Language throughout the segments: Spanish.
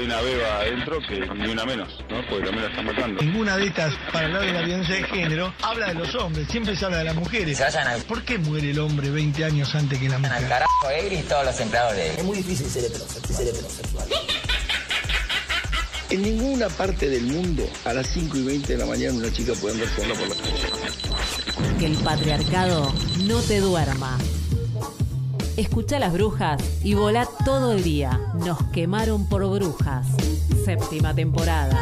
Hay una beba adentro, que ni una menos, ¿no? Porque también la están matando. Ninguna de estas, para hablar de la violencia de género, habla de los hombres, siempre se habla de las mujeres. Se vayan al, ¿Por qué muere el hombre 20 años antes que la al mujer? carajo Egri y todos los empleados de Es muy difícil ser heterosexual. Ser heterosexual. En ninguna parte del mundo a las 5 y 20 de la mañana una chica puede andar sola por la calle. Que el patriarcado no te duerma. Escucha las brujas y volá todo el día. Nos quemaron por brujas. Séptima temporada.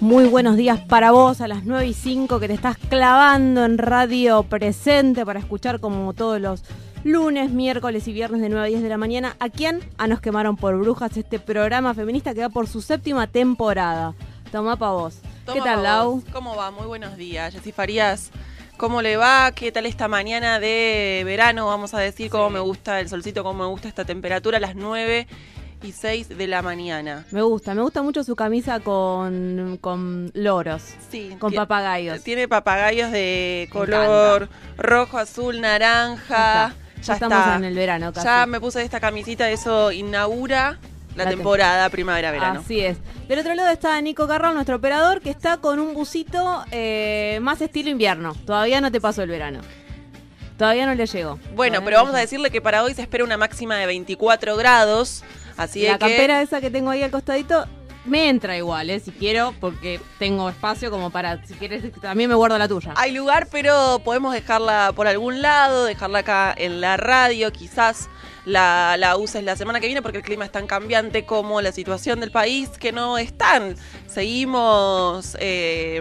Muy buenos días para vos a las 9 y 5 que te estás clavando en radio presente para escuchar como todos los lunes, miércoles y viernes de 9 a 10 de la mañana. ¿A quién? A Nos Quemaron por Brujas, este programa feminista que va por su séptima temporada. Tomá pa' vos. ¿Qué Toma tal, vos. Lau? ¿Cómo va? Muy buenos días. Jessy Farías, ¿cómo le va? ¿Qué tal esta mañana de verano? Vamos a decir cómo me gusta el solcito, cómo me gusta esta temperatura a las 9 y 6 de la mañana. Me gusta, me gusta mucho su camisa con, con loros, Sí, con papagayos. Tiene papagayos de color rojo, azul, naranja. Ya Ya estamos está. en el verano casi. Ya me puse esta camisita, eso inaugura la, La temporada primavera-verano. Así es. Del otro lado está Nico Carrao, nuestro operador, que está con un busito eh, más estilo invierno. Todavía no te pasó el verano. Todavía no le llegó. Bueno, Todavía pero no vamos a le decirle que para hoy se espera una máxima de 24 grados. Así de La que campera esa que tengo ahí al costadito me entra igual, ¿eh? Si quiero, porque tengo espacio como para, si quieres, también me guardo la tuya. hay lugar, pero podemos dejarla por algún lado, dejarla acá en la radio, quizás la, la uses la semana que viene porque el clima es tan cambiante como la situación del país que no están. Seguimos eh,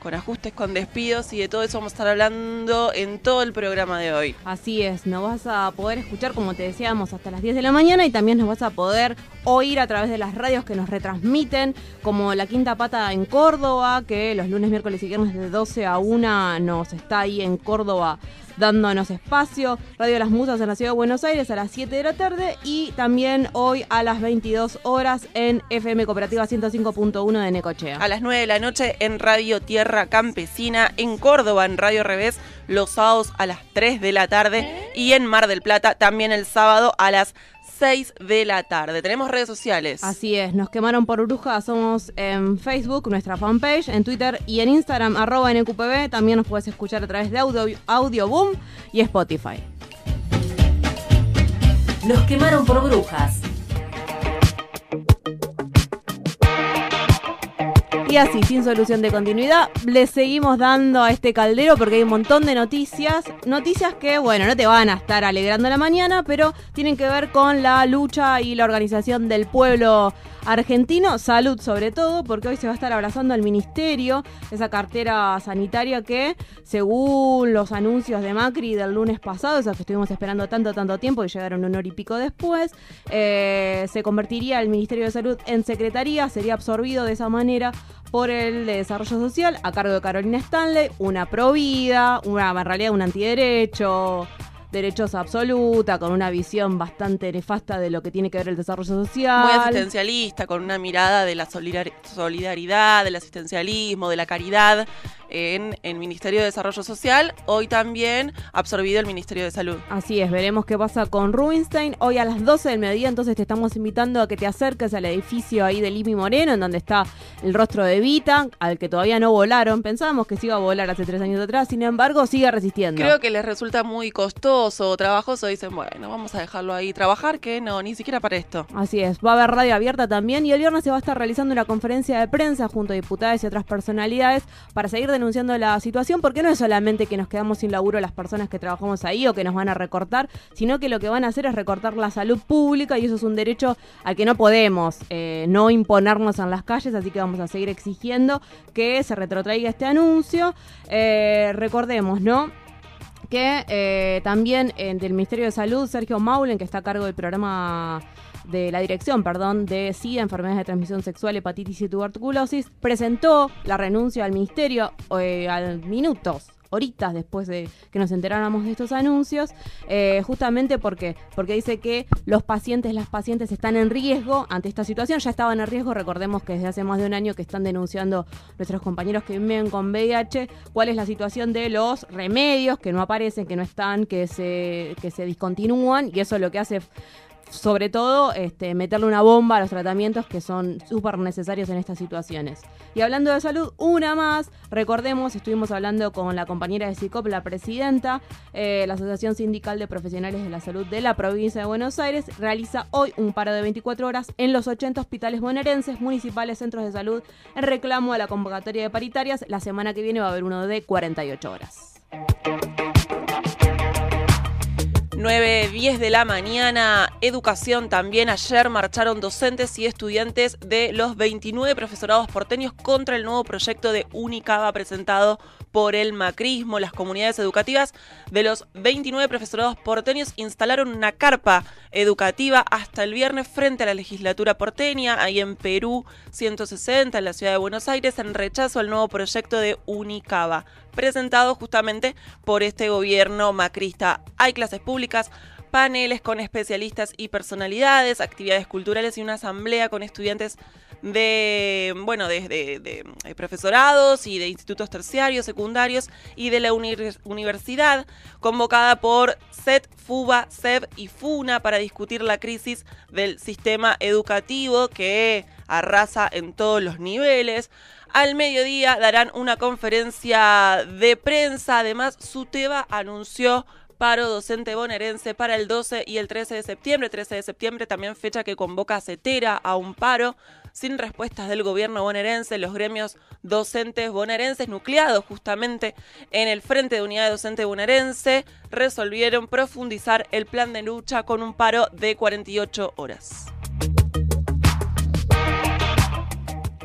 con ajustes, con despidos y de todo eso vamos a estar hablando en todo el programa de hoy. Así es, nos vas a poder escuchar, como te decíamos, hasta las 10 de la mañana y también nos vas a poder oír a través de las radios que nos retransmiten, como La Quinta Pata en Córdoba, que los lunes, miércoles y viernes de 12 a 1 nos está ahí en Córdoba dándonos espacio. Radio Las Musas en la Ciudad de Buenos Aires a las 7 de la tarde y también hoy a las 22 horas en FM Cooperativa 105.1 de Necochea. A las 9 de la noche en Radio Tierra Campesina, en Córdoba, en Radio Revés, los sábados a las 3 de la tarde y en Mar del Plata también el sábado a las 6 de la tarde. Tenemos redes sociales. Así es, nos quemaron por brujas, somos en Facebook, nuestra fanpage, en Twitter y en Instagram, arroba NQPB, también nos puedes escuchar a través de Audio, Audio Boom y Spotify. Nos quemaron por brujas. Y así, sin solución de continuidad, le seguimos dando a este caldero porque hay un montón de noticias. Noticias que, bueno, no te van a estar alegrando la mañana, pero tienen que ver con la lucha y la organización del pueblo argentino. Salud sobre todo, porque hoy se va a estar abrazando al ministerio, esa cartera sanitaria que, según los anuncios de Macri del lunes pasado, esos que estuvimos esperando tanto, tanto tiempo y llegaron un hora y pico después, eh, se convertiría el Ministerio de Salud en secretaría, sería absorbido de esa manera por el de Desarrollo Social a cargo de Carolina Stanley, una provida, una, en realidad un antiderecho, derechosa absoluta, con una visión bastante nefasta de lo que tiene que ver el desarrollo social. Muy asistencialista, con una mirada de la solidar- solidaridad, del asistencialismo, de la caridad. en el Ministerio de Desarrollo Social, hoy también absorbido el Ministerio de Salud. Así es, veremos qué pasa con Rubinstein. Hoy a las 12 del mediodía, entonces te estamos invitando a que te acerques al edificio ahí de Limi Moreno, en donde está el rostro de Vita, al que todavía no volaron. Pensábamos que se iba a volar hace tres años atrás, sin embargo, sigue resistiendo. Creo que les resulta muy costoso o trabajoso. Dicen, bueno, vamos a dejarlo ahí trabajar, que no, ni siquiera para esto. Así es, va a haber radio abierta también y el viernes se va a estar realizando una conferencia de prensa junto a diputadas y otras personalidades para seguir denunciando la situación, porque no es solamente que nos quedamos sin laburo las personas que trabajamos ahí o que nos van a recortar, sino que lo que van a hacer es recortar la salud pública y eso es un derecho al que no podemos eh, no imponernos en las calles, así que vamos a seguir exigiendo que se retrotraiga este anuncio. Eh, recordemos, ¿no? Que eh, también eh, del Ministerio de Salud, Sergio Maulen, que está a cargo del programa de la dirección, perdón, de SIDA, enfermedades de transmisión sexual, hepatitis y tuberculosis, presentó la renuncia al ministerio eh, al minutos horitas después de que nos enteráramos de estos anuncios, eh, justamente porque, porque dice que los pacientes, las pacientes están en riesgo ante esta situación, ya estaban en riesgo, recordemos que desde hace más de un año que están denunciando nuestros compañeros que viven con VIH, cuál es la situación de los remedios que no aparecen, que no están, que se, que se discontinúan, y eso lo que hace sobre todo este, meterle una bomba a los tratamientos que son súper necesarios en estas situaciones. Y hablando de salud, una más, recordemos, estuvimos hablando con la compañera de SICOP, la presidenta, eh, la Asociación Sindical de Profesionales de la Salud de la provincia de Buenos Aires, realiza hoy un paro de 24 horas en los 80 hospitales bonaerenses, municipales, centros de salud, en reclamo a la convocatoria de paritarias. La semana que viene va a haber uno de 48 horas. 9, 10 de la mañana, educación también. Ayer marcharon docentes y estudiantes de los 29 profesorados porteños contra el nuevo proyecto de Unicaba presentado por el macrismo. Las comunidades educativas de los 29 profesorados porteños instalaron una carpa educativa hasta el viernes frente a la legislatura porteña, ahí en Perú 160, en la ciudad de Buenos Aires, en rechazo al nuevo proyecto de Unicaba, presentado justamente por este gobierno macrista. Hay clases públicas, paneles con especialistas y personalidades, actividades culturales y una asamblea con estudiantes de, bueno, de, de- de, eh, profesorados y de institutos terciarios, secundarios y de la uni- universidad, convocada por SET, FUBA, SEB y FUNA para discutir la crisis del sistema educativo que arrasa en todos los niveles. Al mediodía darán una conferencia de prensa. Además, SUTEBA anunció paro docente bonaerense para el 12 y el 13 de septiembre. 13 de septiembre también fecha que convoca a CETERA a un paro. Sin respuestas del gobierno bonaerense, los gremios docentes bonaerenses nucleados justamente en el Frente de Unidad Docente Bonaerense resolvieron profundizar el plan de lucha con un paro de 48 horas.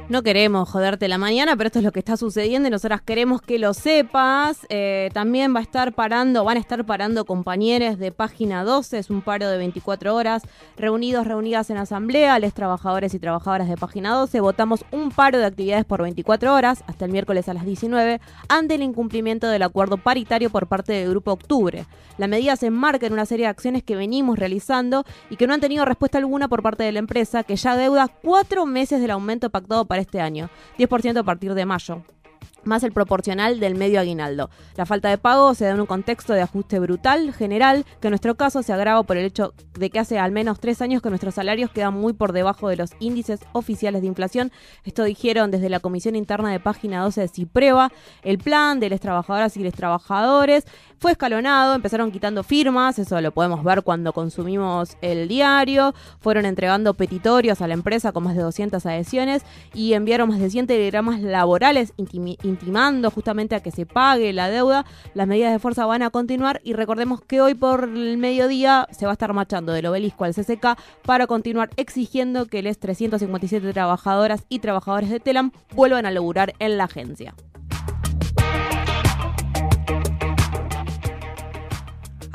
No queremos joderte la mañana, pero esto es lo que está sucediendo y nosotras queremos que lo sepas. Eh, también va a estar parando, van a estar parando compañeros de página 12, es un paro de 24 horas, reunidos, reunidas en asamblea, les trabajadores y trabajadoras de página 12. Votamos un paro de actividades por 24 horas hasta el miércoles a las 19 ante el incumplimiento del acuerdo paritario por parte del Grupo Octubre. La medida se enmarca en una serie de acciones que venimos realizando y que no han tenido respuesta alguna por parte de la empresa, que ya deuda cuatro meses del aumento pactado para este año, 10% a partir de mayo más el proporcional del medio aguinaldo. La falta de pago se da en un contexto de ajuste brutal, general, que en nuestro caso se agrava por el hecho de que hace al menos tres años que nuestros salarios quedan muy por debajo de los índices oficiales de inflación. Esto dijeron desde la Comisión Interna de Página 12 de Cipreva. El plan de las trabajadoras y los trabajadores fue escalonado, empezaron quitando firmas, eso lo podemos ver cuando consumimos el diario, fueron entregando petitorios a la empresa con más de 200 adhesiones y enviaron más de 100 telegramas laborales intimando justamente a que se pague la deuda. Las medidas de fuerza van a continuar y recordemos que hoy por el mediodía se va a estar marchando del obelisco al CCK para continuar exigiendo que les 357 trabajadoras y trabajadores de Telam vuelvan a laburar en la agencia.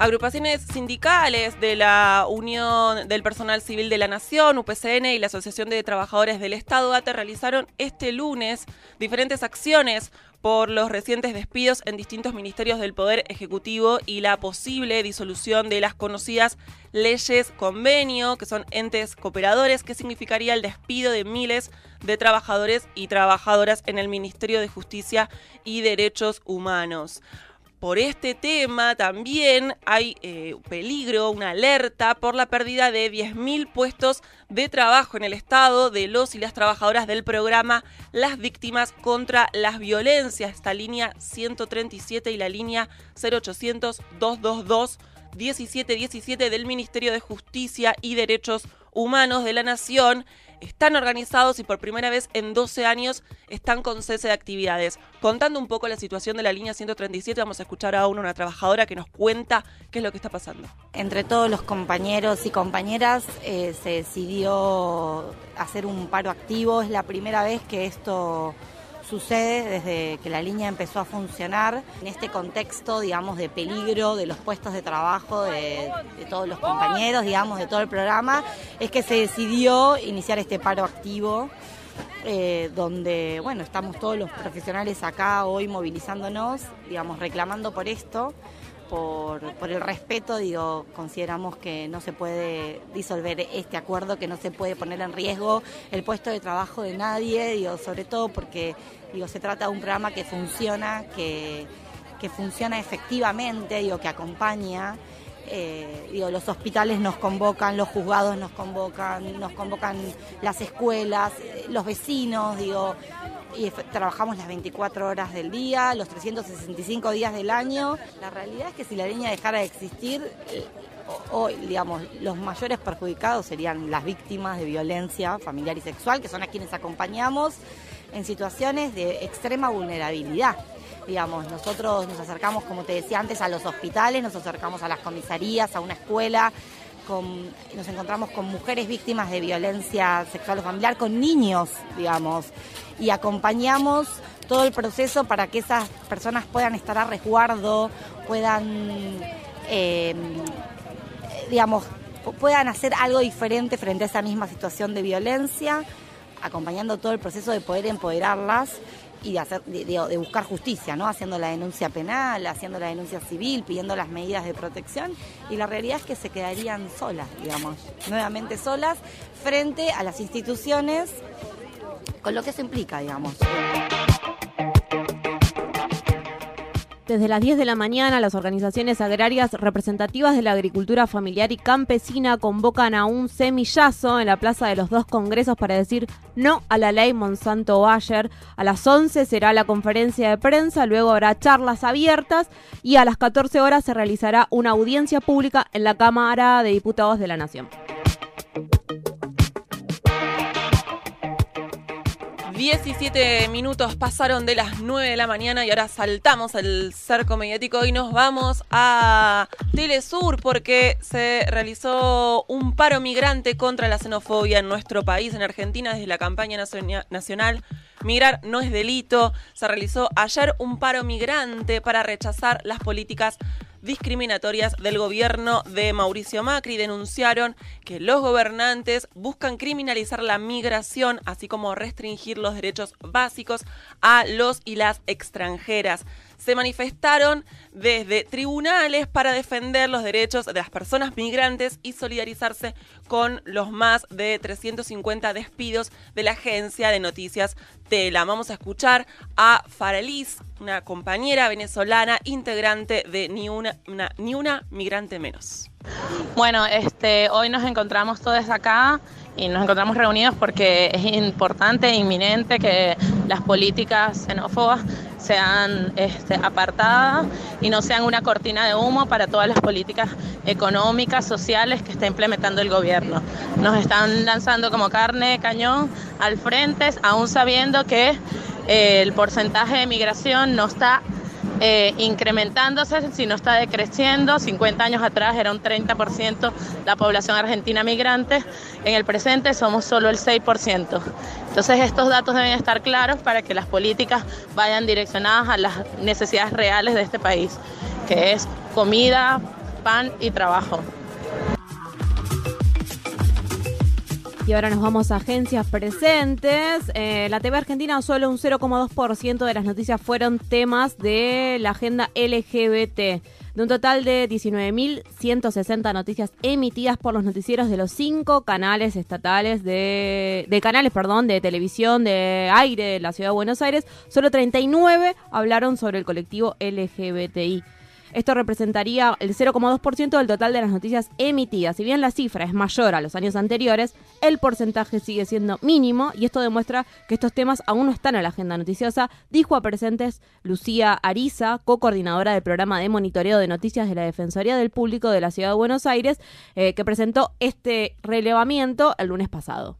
Agrupaciones sindicales de la Unión del Personal Civil de la Nación, UPCN y la Asociación de Trabajadores del Estado, ATE, realizaron este lunes diferentes acciones por los recientes despidos en distintos ministerios del Poder Ejecutivo y la posible disolución de las conocidas leyes convenio, que son entes cooperadores, que significaría el despido de miles de trabajadores y trabajadoras en el Ministerio de Justicia y Derechos Humanos por este tema también hay eh, peligro, una alerta por la pérdida de 10.000 puestos de trabajo en el Estado de los y las trabajadoras del programa Las Víctimas contra las Violencias, esta línea 137 y la línea 0800-222. 1717 del Ministerio de Justicia y Derechos Humanos de la Nación están organizados y por primera vez en 12 años están con cese de actividades. Contando un poco la situación de la línea 137, vamos a escuchar a una, trabajadora que nos cuenta qué es lo que está pasando. Entre todos los compañeros y compañeras eh, se decidió hacer un paro activo. Es la primera vez que esto sucede desde que la línea empezó a funcionar en este contexto, digamos, de peligro de los puestos de trabajo de, todos los compañeros, digamos, de todo el programa, es que se decidió iniciar este paro activo. Eh, donde, bueno, estamos todos los profesionales acá hoy movilizándonos, digamos, reclamando por esto por, el respeto, digo, consideramos que no se puede disolver este acuerdo, que no se puede poner en riesgo el puesto de trabajo de nadie, digo, sobre todo porque digo, se trata de un programa que funciona, que, que funciona efectivamente, digo, que acompaña. Eh, digo, los hospitales nos convocan, los juzgados nos convocan, nos convocan las escuelas, eh, los vecinos, digo, y trabajamos las 24 horas del día, los 365 días del año. La realidad es que si la línea dejara de existir, eh, hoy, digamos, los mayores perjudicados serían las víctimas de violencia familiar y sexual, que son a quienes acompañamos en situaciones de extrema vulnerabilidad. Digamos, nosotros nos acercamos, como te decía antes, a los hospitales, nos acercamos a las comisarías, a una escuela, nos encontramos con mujeres víctimas de violencia sexual o familiar, con niños, digamos, y acompañamos todo el proceso para que esas personas puedan estar a resguardo, puedan, eh, digamos, puedan hacer algo diferente frente a esa misma situación de violencia, acompañando todo el proceso de poder empoderarlas y de, hacer, de, buscar justicia, ¿no? Haciendo la denuncia penal, haciendo la denuncia civil, pidiendo las medidas de protección y la realidad es que se quedarían solas, digamos, nuevamente solas frente a las instituciones con lo que eso implica, digamos. Desde las 10 de la mañana, las organizaciones agrarias representativas de la agricultura familiar y campesina convocan a un semillazo en la Plaza de los Dos Congresos para decir no a la ley Monsanto Bayer. A las 11 será la conferencia de prensa, luego habrá charlas abiertas y a las 14 horas se realizará una audiencia pública en la Cámara de Diputados de la Nación. 17 minutos pasaron de las 9 de la mañana y ahora saltamos el cerco mediático y nos vamos a Telesur porque se realizó un paro migrante contra la xenofobia en nuestro país, en Argentina, desde la campaña nacional. Migrar no es delito. Se realizó ayer un paro migrante para rechazar las políticas discriminatorias del gobierno de Mauricio Macri. Denunciaron que los gobernantes buscan criminalizar la migración, así como restringir los derechos básicos a los y las extranjeras se manifestaron desde tribunales para defender los derechos de las personas migrantes y solidarizarse con los más de 350 despidos de la agencia de noticias Tela. Vamos a escuchar a Faralis, una compañera venezolana integrante de Ni una, Ni una Migrante Menos. Bueno, este, hoy nos encontramos todos acá y nos encontramos reunidos porque es importante e inminente que las políticas xenófobas sean este, apartadas y no sean una cortina de humo para todas las políticas económicas, sociales que está implementando el gobierno. Nos están lanzando como carne de cañón al frente, aún sabiendo que eh, el porcentaje de migración no está eh, incrementándose, si no está decreciendo. 50 años atrás era un 30% la población argentina migrante, en el presente somos solo el 6%. Entonces estos datos deben estar claros para que las políticas vayan direccionadas a las necesidades reales de este país, que es comida, pan y trabajo. Y ahora nos vamos a agencias presentes. Eh, la TV Argentina solo un 0,2% de las noticias fueron temas de la agenda LGBT. De un total de 19.160 noticias emitidas por los noticieros de los cinco canales estatales de, de canales, perdón, de televisión, de aire de la ciudad de Buenos Aires, solo 39 hablaron sobre el colectivo LGBTI. Esto representaría el 0,2% del total de las noticias emitidas. Si bien la cifra es mayor a los años anteriores, el porcentaje sigue siendo mínimo y esto demuestra que estos temas aún no están en la agenda noticiosa, dijo a presentes Lucía Ariza, co-coordinadora del programa de monitoreo de noticias de la Defensoría del Público de la Ciudad de Buenos Aires, eh, que presentó este relevamiento el lunes pasado.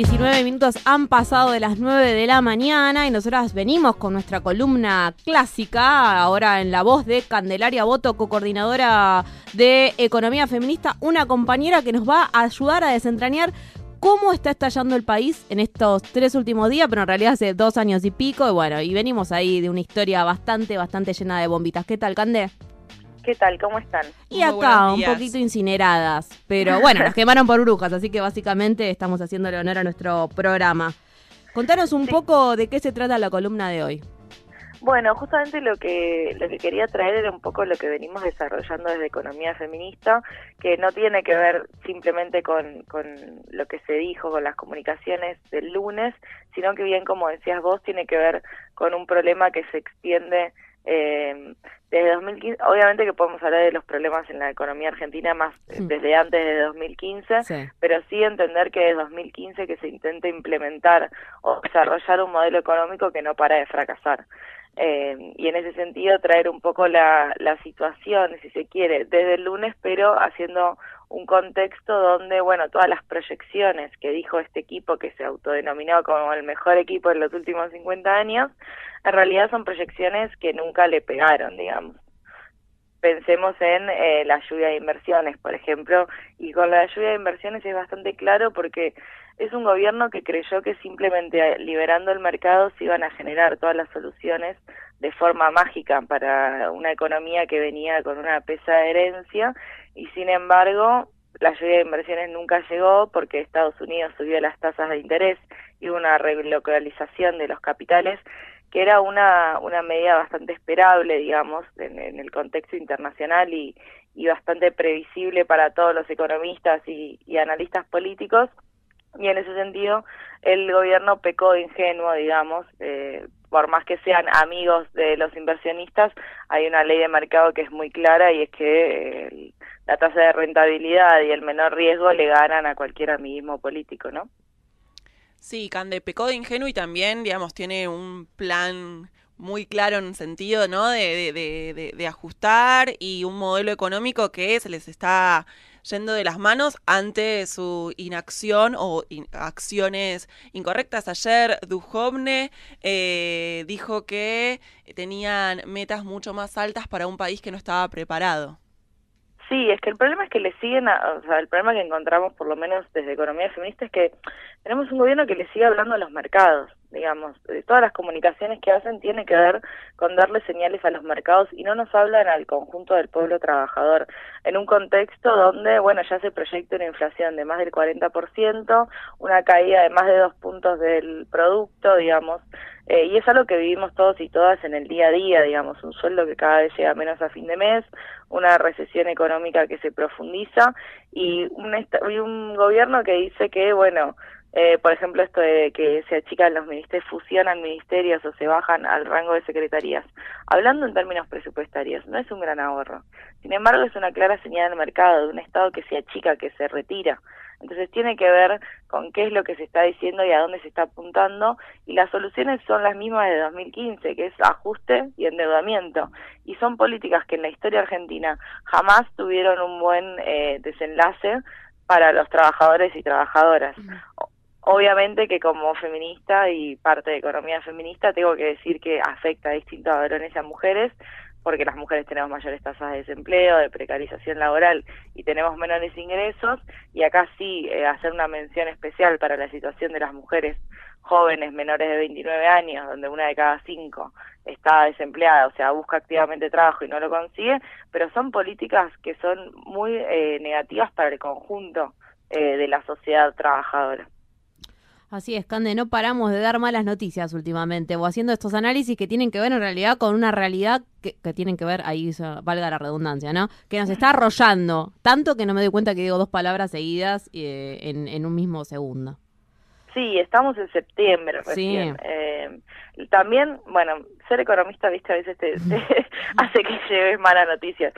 19 minutos han pasado de las 9 de la mañana y nosotras venimos con nuestra columna clásica, ahora en la voz de Candelaria Boto, co-coordinadora de Economía Feminista, una compañera que nos va a ayudar a desentrañar cómo está estallando el país en estos tres últimos días, pero en realidad hace dos años y pico, y bueno, y venimos ahí de una historia bastante, bastante llena de bombitas. ¿Qué tal, Cande? ¿Qué tal? ¿Cómo están? Y acá, un poquito incineradas. Pero bueno, nos quemaron por brujas, así que básicamente estamos haciéndole honor a nuestro programa. Contanos un poco de qué se trata la columna de hoy. Bueno, justamente lo que lo que quería traer era un poco lo que venimos desarrollando desde Economía Feminista, que no tiene que ver simplemente con, con lo que se dijo, con las comunicaciones del lunes, sino que bien como decías vos, tiene que ver con un problema que se extiende eh, desde 2015, obviamente que podemos hablar de los problemas en la economía argentina más desde antes de 2015, pero sí entender que desde 2015 que se intenta implementar o desarrollar un modelo económico que no para de fracasar. Eh, y en ese sentido traer un poco la, la situación, si se quiere, desde el lunes, pero haciendo un contexto donde, bueno, todas las proyecciones que dijo este equipo que se autodenominó como el mejor equipo en los últimos 50 años, en realidad son proyecciones que nunca le pegaron, digamos. Pensemos en eh, la lluvia de inversiones, por ejemplo, y con la lluvia de inversiones es bastante claro porque es un gobierno que creyó que simplemente liberando el mercado se iban a generar todas las soluciones de forma mágica para una economía que venía con una pesa herencia y sin embargo la lluvia de inversiones nunca llegó porque Estados Unidos subió las tasas de interés y hubo una relocalización de los capitales que era una, una medida bastante esperable, digamos, en, el contexto internacional y, y, bastante previsible para todos los economistas y, y, analistas políticos. Y en ese sentido, el gobierno pecó de ingenuo, digamos, eh, por más que sean amigos de los inversionistas, hay una ley de mercado que es muy clara y es que eh, la tasa de rentabilidad y el menor riesgo le ganan a cualquier amiguismo político, ¿no? Sí, Cande pecó de ingenuo y también, digamos, tiene un plan muy claro en un sentido, ¿no? De, de, de, ajustar y un modelo económico que se les está yendo de las manos ante su inacción o acciones incorrectas. Ayer Duhovne eh, dijo que tenían metas mucho más altas para un país que no estaba preparado. Sí, es que el problema es que le siguen, o sea, el problema que encontramos por lo menos desde Economía Feminista es que tenemos un gobierno que le sigue hablando a los mercados, digamos, de todas las comunicaciones que hacen tiene que ver con darle señales a los mercados y no nos hablan al conjunto del pueblo trabajador, en un contexto donde, bueno, ya se proyecta una inflación de más del 40%, una caída de más de dos puntos del producto, digamos, eh, y es algo que vivimos todos y todas en el día a día, digamos, un sueldo que cada vez llega menos a fin de mes, una recesión económica que se profundiza y un, gobierno que dice que, bueno, eh, por ejemplo, esto de que se achican los ministerios, fusionan ministerios o se bajan al rango de secretarías. Hablando en términos presupuestarios, no es un gran ahorro. Sin embargo, es una clara señal del mercado de un Estado que se achica, que se retira. Entonces tiene que ver con qué es lo que se está diciendo y a dónde se está apuntando y las soluciones son las mismas de 2015, que es ajuste y endeudamiento. Y son políticas que en la historia argentina jamás tuvieron un buen eh, desenlace para los trabajadores y trabajadoras Obviamente que como feminista y parte de economía feminista tengo que decir que afecta a distintos varones y a mujeres, porque las mujeres tenemos mayores tasas de desempleo, de precarización laboral y tenemos menores ingresos. Y acá sí eh, hacer una mención especial para la situación de las mujeres jóvenes menores de 29 años, donde una de cada cinco está desempleada, o sea, busca activamente trabajo y no lo consigue, pero son políticas que son muy eh, negativas para el conjunto eh, de la sociedad trabajadora. Así es, Cande, no paramos de dar malas noticias últimamente o haciendo estos análisis que tienen que ver en realidad con una realidad que, que tienen que ver, ahí valga la redundancia, ¿no? Que nos está arrollando, tanto que no me doy cuenta que digo dos palabras seguidas eh, en un mismo segundo. Sí, estamos en septiembre Sí. recién. Eh, también, bueno, ser economista, viste, a veces te, te hace que lleves malas noticias.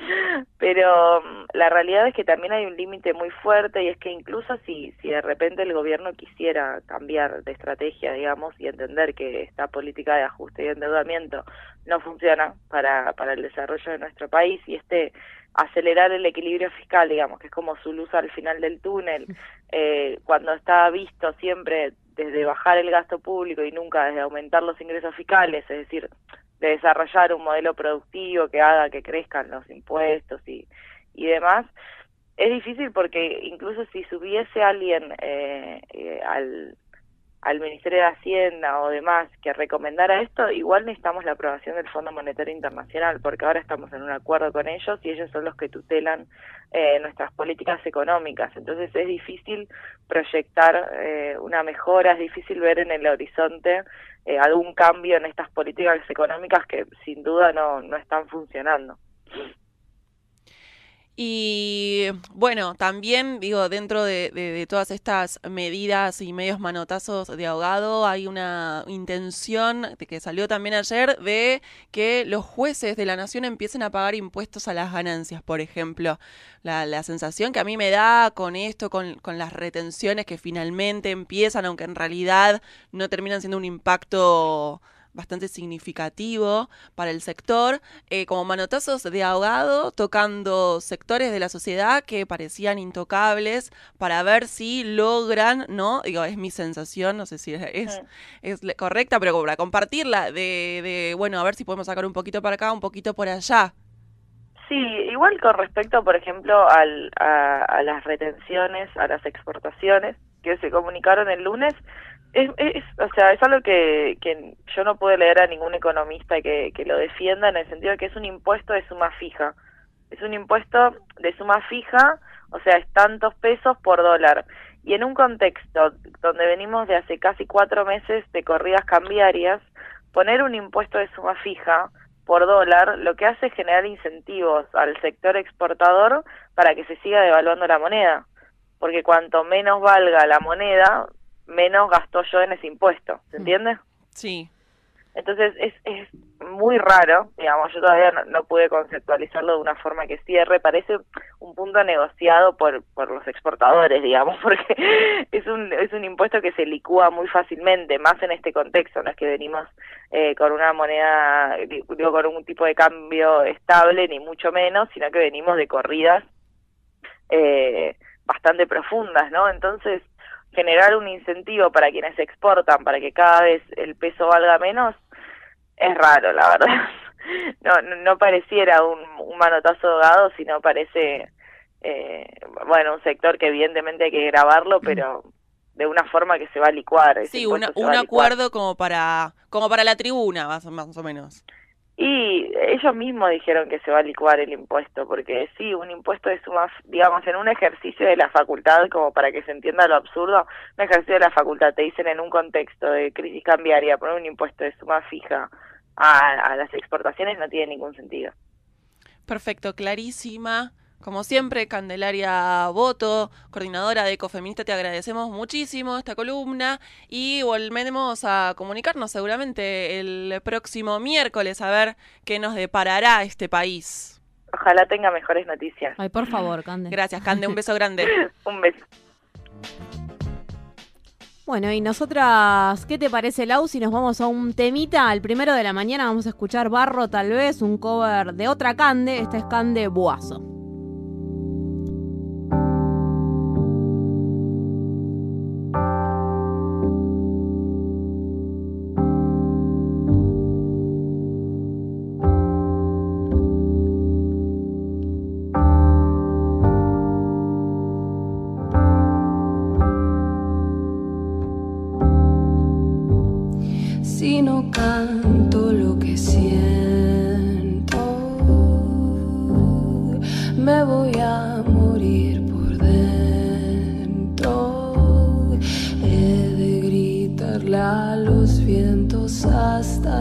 Pero mm, la realidad es que también hay un límite muy fuerte y es que incluso si, si de repente el gobierno quisiera cambiar de estrategia, digamos, y entender que esta política de ajuste y endeudamiento no funciona para, para el desarrollo de nuestro país y este acelerar el equilibrio fiscal, digamos, que es como su luz al final del túnel, eh, cuando está visto siempre desde bajar el gasto público y nunca desde aumentar los ingresos fiscales, es decir, de desarrollar un modelo productivo que haga que crezcan los impuestos y, y demás, es difícil porque incluso si subiese alguien eh, eh, al, al Ministerio de Hacienda o demás que recomendara esto, igual necesitamos la aprobación del Fondo Monetario Internacional, porque ahora estamos en un acuerdo con ellos y ellos son los que tutelan eh, nuestras políticas económicas. Entonces es difícil proyectar eh, una mejora, es difícil ver en el horizonte eh, algún cambio en estas políticas económicas que sin duda no, no están funcionando. Y bueno, también digo, dentro de, de- de todas estas medidas y medios manotazos de ahogado, hay una intención que salió también ayer de que los jueces de la nación empiecen a pagar impuestos a las ganancias, por ejemplo. La, la sensación que a mí me da con esto, con, con las retenciones que finalmente empiezan, aunque en realidad no terminan siendo un impacto bastante significativo para el sector, eh, como manotazos de ahogado, tocando sectores de la sociedad que parecían intocables para ver si logran, ¿no? Digo, es mi sensación, no sé si es, es, es correcta, pero como para compartirla, de, de, bueno, a ver si podemos sacar un poquito para acá, un poquito por allá. Sí, igual con respecto, por ejemplo, al, a, a las retenciones, a las exportaciones que se comunicaron el lunes, es, es, o sea, es algo que, que yo no puedo leer a ningún economista que, que lo defienda en el sentido de que es un impuesto de suma fija. Es un impuesto de suma fija, o sea, es tantos pesos por dólar. Y en un contexto donde venimos de hace casi cuatro meses de corridas cambiarias, poner un impuesto de suma fija por dólar lo que hace es generar incentivos al sector exportador para que se siga devaluando la moneda. Porque cuanto menos valga la moneda, menos gasto yo en ese impuesto. ¿Se entiende? Sí. Entonces es, es muy raro, digamos, yo todavía no, no pude conceptualizarlo de una forma que cierre, parece un punto negociado por, por los exportadores, digamos, porque es un, es un impuesto que se licúa muy fácilmente, más en este contexto, no es que venimos eh, con una moneda, digo, con un tipo de cambio estable, ni mucho menos, sino que venimos de corridas eh, bastante profundas, ¿no? Entonces, generar un incentivo para quienes exportan, para que cada vez el peso valga menos, es raro, la verdad. No, no, no pareciera un, un manotazo ahogado, sino parece, eh, bueno, un sector que evidentemente hay que grabarlo, pero de una forma que se va a licuar. Sí, una- un va a licuar. acuerdo como para, como para la tribuna, más, más o menos. Y ellos mismos dijeron que se va a licuar el impuesto, porque sí, un impuesto de suma, digamos, en un ejercicio de la facultad, como para que se entienda lo absurdo, un ejercicio de la facultad, te dicen en un contexto de crisis cambiaria, poner un impuesto de suma fija a, a las exportaciones no tiene ningún sentido. Perfecto, clarísima. Como siempre, Candelaria Boto, coordinadora de Ecofeminista, te agradecemos muchísimo esta columna y volveremos a comunicarnos seguramente el próximo miércoles a ver qué nos deparará este país. Ojalá tenga mejores noticias. Ay, por favor, Cande. Gracias, Cande, un beso grande. un beso. Bueno, y nosotras, ¿qué te parece, Lau? Si nos vamos a un temita, al primero de la mañana vamos a escuchar Barro, tal vez, un cover de otra Cande, esta es Cande Buazo.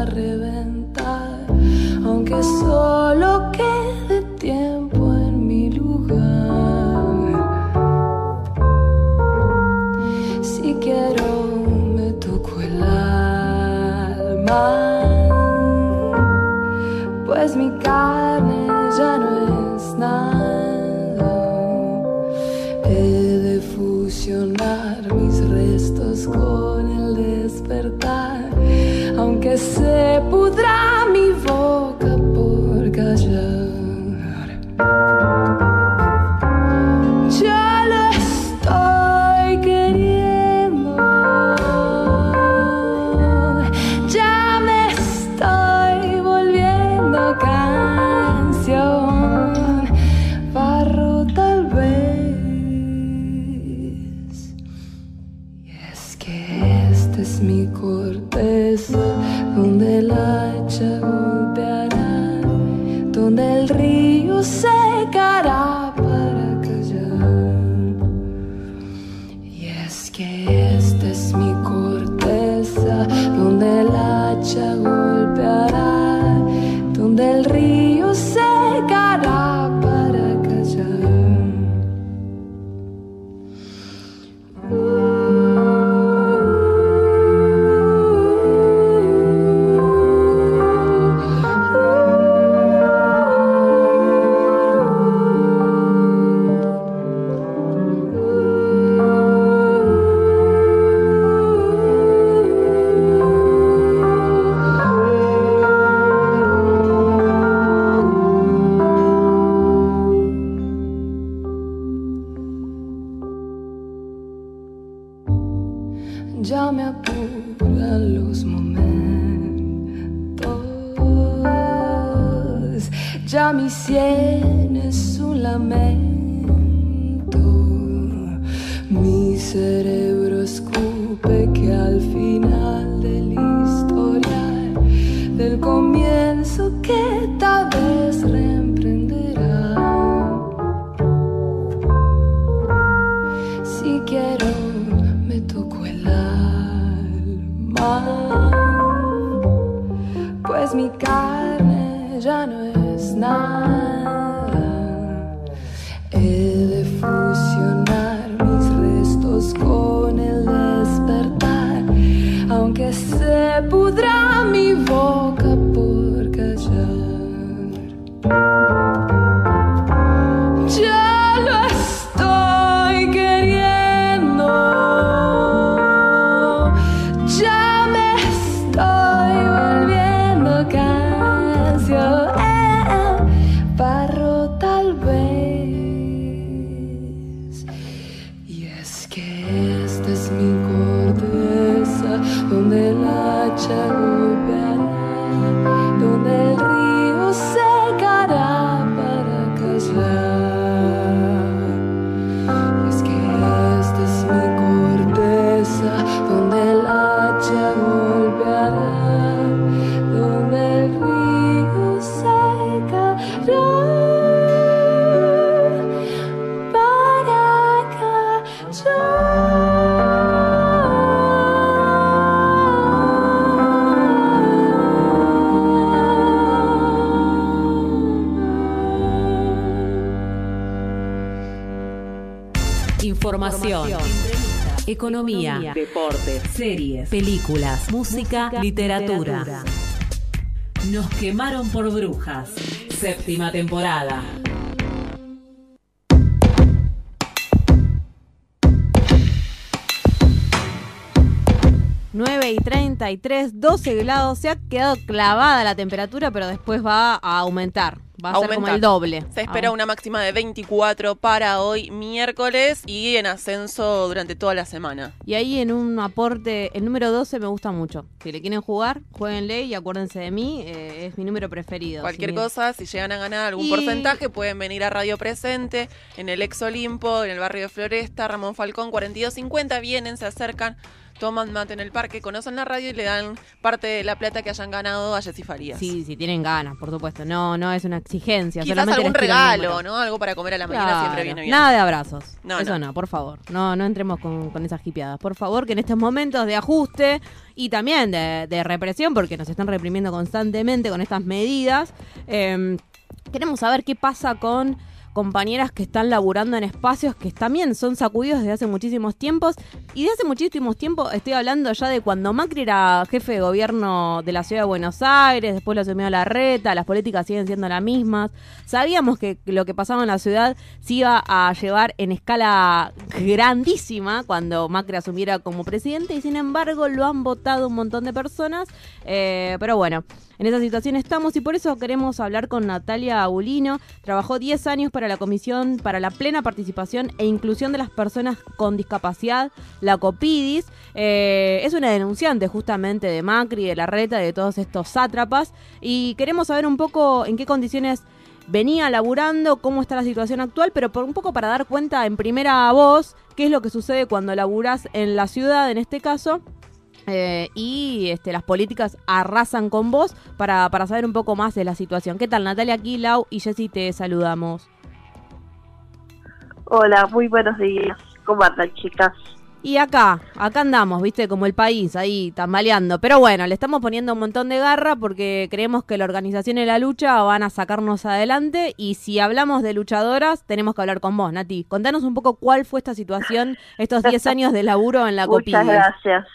Reventar, aunque solo Economía. Deportes. Series. Películas. Música. Literatura. Nos quemaron por brujas. Séptima temporada. 9 y 33, 12 grados. Se ha quedado clavada la temperatura, pero después va a aumentar. Va a ser como Aumentar. el doble. Se espera Ah. una máxima de 24 para hoy miércoles y en ascenso durante toda la semana. Y ahí en un aporte, el número 12 me gusta mucho. Si le quieren jugar, jueguenle y acuérdense de mí, eh, es mi número preferido. Cualquier cosa, si llegan a ganar algún Y- porcentaje, pueden venir a Radio Presente, en el Ex Olimpo, en el barrio de Floresta, Ramón Falcón 4250. Vienen, se acercan, toman mate en el parque, conocen la radio y le dan parte de la plata que hayan ganado a Jessy Farías. Sí, sí, tienen ganas, por supuesto. No, no es una exigencia. Quizás solamente algún regalo. ¿no? Algo para comer a la mañana Claro, siempre viene bien. Nada de abrazos. No, Eso no. no. por favor. No, no entremos con, con esas jipeadas. Por favor, que en estos momentos de ajuste y también de, de represión, porque nos están reprimiendo constantemente con estas medidas, eh, queremos saber qué pasa con compañeras que están laburando en espacios que también son sacudidos desde hace muchísimos tiempos. Y de hace muchísimos tiempos estoy hablando ya de cuando Macri era jefe de gobierno de la ciudad de Buenos Aires, después lo asumió la reta, las políticas siguen siendo las mismas. Sabíamos que lo que pasaba en la ciudad se iba a llevar en escala grandísima cuando Macri asumiera como presidente y sin embargo lo han votado un montón de personas. Eh, pero bueno, en esa situación estamos y por eso queremos hablar con Natalia Agulino. Trabajó 10 años para la Comisión para la Plena Participación e Inclusión de las Personas con Discapacidad, la COPIDIS. Eh, es una denunciante justamente de Macri, de la reta, de todos estos sátrapas. Y queremos saber un poco en qué condiciones venía laburando, cómo está la situación actual, pero por un poco para dar cuenta en primera voz qué es lo que sucede cuando laburás en la ciudad, en este caso, eh, y este, las políticas arrasan con vos para, para saber un poco más de la situación. ¿Qué tal, Natalia? Aquí, Lau y Jessy te saludamos. Hola, muy buenos días. ¿Cómo andan, chicas? Y acá, acá andamos, viste, como el país, ahí tambaleando. Pero bueno, le estamos poniendo un montón de garra porque creemos que la organización y la lucha van a sacarnos adelante. Y si hablamos de luchadoras, tenemos que hablar con vos, Nati. Contanos un poco cuál fue esta situación, estos 10 años de laburo en la Muchas Copilla. gracias.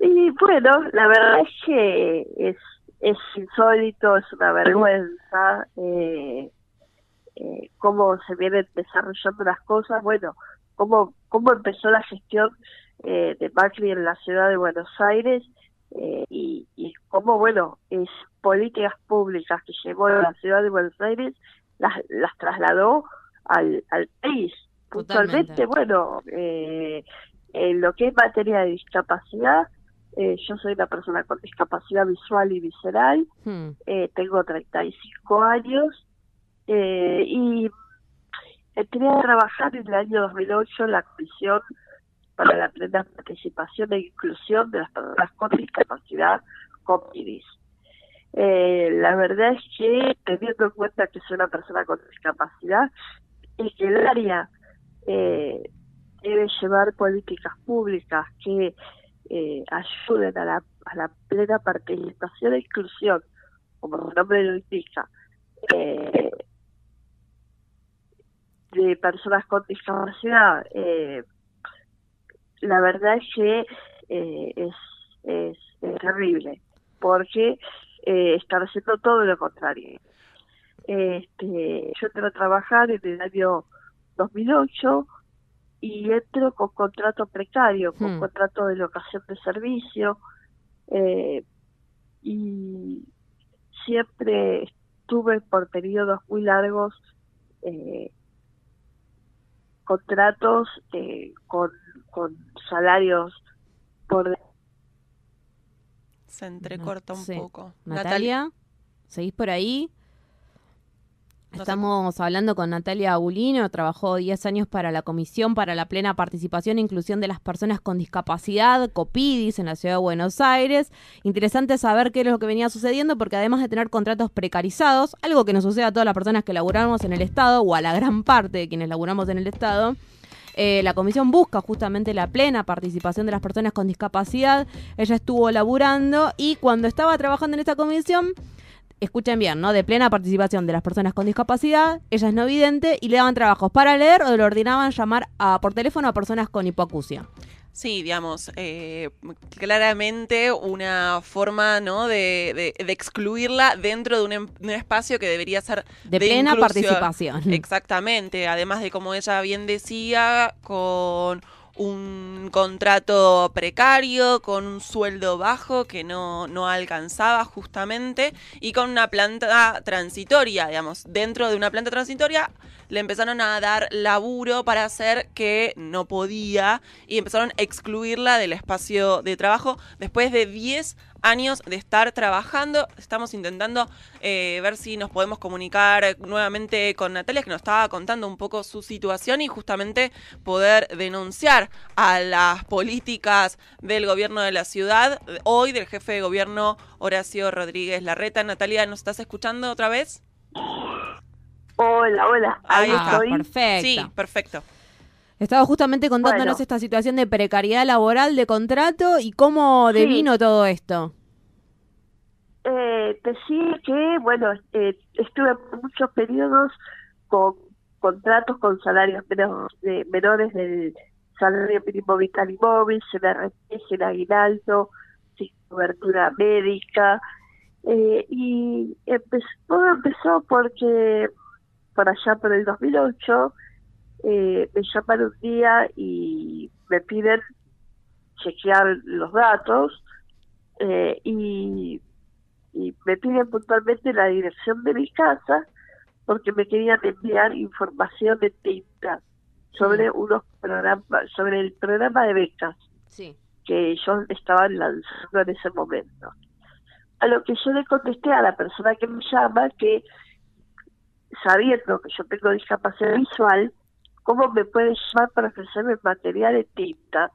Y bueno, la verdad es que es, es insólito, es una vergüenza eh, eh, cómo se vienen desarrollando las cosas. Bueno, cómo, cómo empezó la gestión eh, de Macri en la ciudad de Buenos Aires eh, y, y cómo, bueno, es políticas públicas que llevó a la ciudad de Buenos Aires las, las trasladó al, al país. Puntualmente, Totalmente. bueno, eh, en lo que es materia de discapacidad, eh, yo soy una persona con discapacidad visual y visceral, Hmm. eh, tengo 35 años eh, y entré a trabajar en el año 2008 en la Comisión para la Plena Participación e Inclusión de las Personas con Discapacidad, COPIDIS. Eh, la verdad es que, teniendo en cuenta que soy una persona con discapacidad, y que el área eh, debe llevar políticas públicas que eh, ayuden a la, a la plena participación e inclusión, como su nombre lo indica, eh, de personas con discapacidad. Eh, la verdad es que eh, es, es, es terrible, porque eh, están haciendo todo lo contrario. Este, yo entré a trabajar en el año 2008 y entro con contrato precario, con Hmm. contrato de locación de servicio eh, y siempre estuve por periodos muy largos eh, contratos eh, con, con salarios por Se entrecorta un Sí. poco. Natalia, ¿seguís por ahí? Estamos hablando con Natalia Agulino, trabajó 10 años para la Comisión para la Plena Participación e Inclusión de las Personas con Discapacidad, COPIDIS, en la Ciudad de Buenos Aires. Interesante saber qué es lo que venía sucediendo, porque además de tener contratos precarizados, algo que nos sucede a todas las personas que laburamos en el Estado, o a la gran parte de quienes laburamos en el Estado, eh, la comisión busca justamente la plena participación de las personas con discapacidad. Ella estuvo laburando y cuando estaba trabajando en esta comisión, escuchen bien, ¿no? De plena participación de las personas con discapacidad, ella es no vidente y le daban trabajos para leer o le ordenaban llamar a, por teléfono a personas con hipoacusia. Sí, digamos, eh, claramente una forma ¿no? de, de- de excluirla dentro de un, em- de un espacio que debería ser De plena inclusión. participación. Exactamente, además de como ella bien decía, con un contrato precario, con un sueldo bajo que no, no alcanzaba justamente y con una planta transitoria, digamos, dentro de una planta transitoria le empezaron a dar laburo para hacer que no podía y empezaron a excluirla del espacio de trabajo. Después de 10 años de estar trabajando. Estamos intentando eh, ver si nos podemos comunicar nuevamente con Natalia, que nos estaba contando un poco su situación y justamente poder denunciar a las políticas del gobierno de la ciudad, hoy del jefe de gobierno Horacio Rodríguez Larreta. Natalia, ¿nos estás escuchando otra vez? Hola, hola. Ahí Ahí está. estoy. perfecto. Sí, perfecto. Estaba justamente contándonos Bueno. esta situación de precariedad laboral, de contrato y cómo Sí. devino todo esto. Eh, decía que, bueno, eh, estuve por muchos periodos con contratos con salarios menos, de- menores del salario mínimo vital y móvil, RT, sin aguinaldo, sin cobertura médica. Eh, y empezó, todo empezó porque por allá por el 2008 eh, me llaman un día y me piden chequear los datos eh, y, y me piden puntualmente la dirección de mi casa porque me querían enviar información de tinta sobre unos programas, sobre el programa de becas Sí. que ellos estaban lanzando en ese momento. A lo que yo le contesté a la persona que me llama que sabiendo que yo tengo discapacidad visual, ¿cómo me puede llamar para ofrecerme material de tinta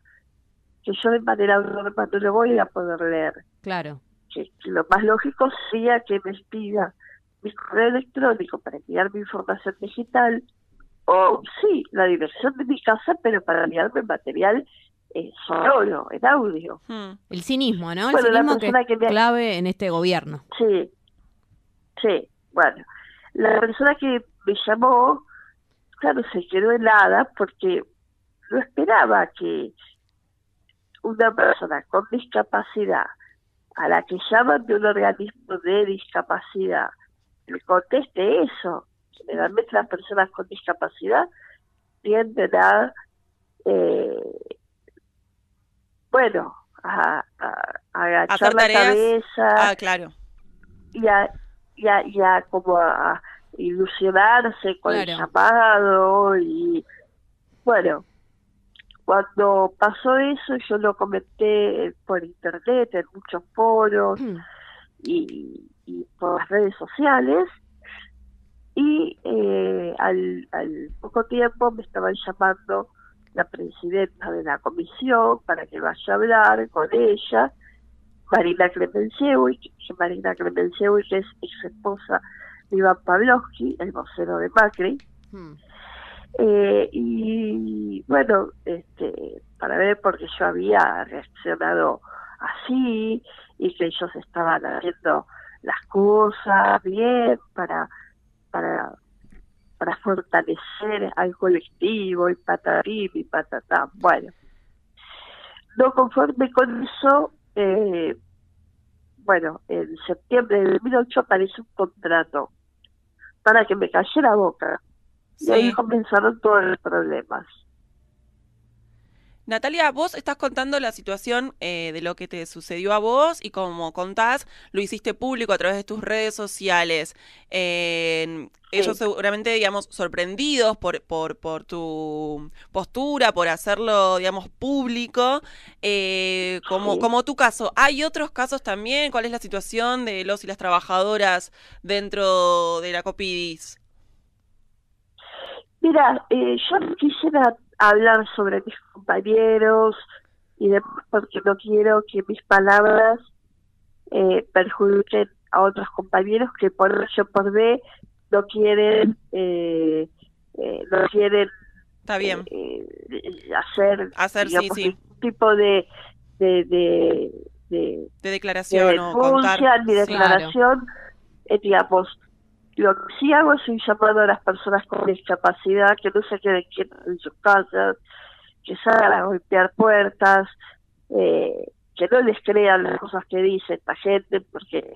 que yo de manera autónoma no lo voy a poder leer? Claro. que, que lo más lógico sería que me pida mi correo electrónico para enviar mi información digital o sí, la dirección de mi casa, pero para enviarme material eh, sonoro, en audio. El cinismo, ¿no? El Bueno, la cinismo que que me- clave en este gobierno. Sí, sí, bueno. La persona que me llamó, claro, se quedó helada porque no esperaba que una persona con discapacidad a la que llaman de un organismo de discapacidad le conteste eso. Generalmente las personas con discapacidad tienden a, eh, bueno, a, a- a agachar la tareas. cabeza Ah, claro. y a, y a, y a como a ilusionarse con el llamado y bueno cuando pasó eso yo lo comenté por internet en muchos foros y, y por las redes sociales y eh, al, al poco tiempo me estaban llamando la presidenta de la comisión para que vaya a hablar con ella Marina Clemenciewicz, que Marina Clemenciewicz es ex esposa Iván Pavlovsky, el vocero de Macri. Eh, y bueno, este, para ver por qué yo había reaccionado así y que ellos estaban haciendo las cosas bien para, para, para fortalecer al colectivo y patatín y patatán. Bueno, no conforme con eso, eh, bueno, en septiembre de 2008 aparece un contrato para que me calle la boca. Y ahí comenzaron todos los problemas. Natalia, vos estás contando la situación eh, de lo que te sucedió a vos y como contás, lo hiciste público a través de tus redes sociales. Eh, Ellos seguramente, digamos, sorprendidos por, por, por tu postura, por hacerlo, digamos, público. Eh, como, Sí. como tu caso, ¿hay otros casos también? ¿Cuál es la situación de los y las trabajadoras dentro de la Copidis? Mira, eh, yo quisiera hablar sobre mis compañeros y demás porque no quiero que mis palabras eh, perjudiquen a otros compañeros que por o por B no quieren eh, eh, no quieren Está bien. eh, hacer, Hacer, sí, digamos, sí. ningún tipo de de, de, de, De de declaración o contar. ni Sí. declaración, eh, digamos, lo que sí hago es un llamado a las personas con discapacidad que no se queden quietas en sus casas, que salgan a golpear puertas, eh, que no les crean las cosas que dice esta gente, porque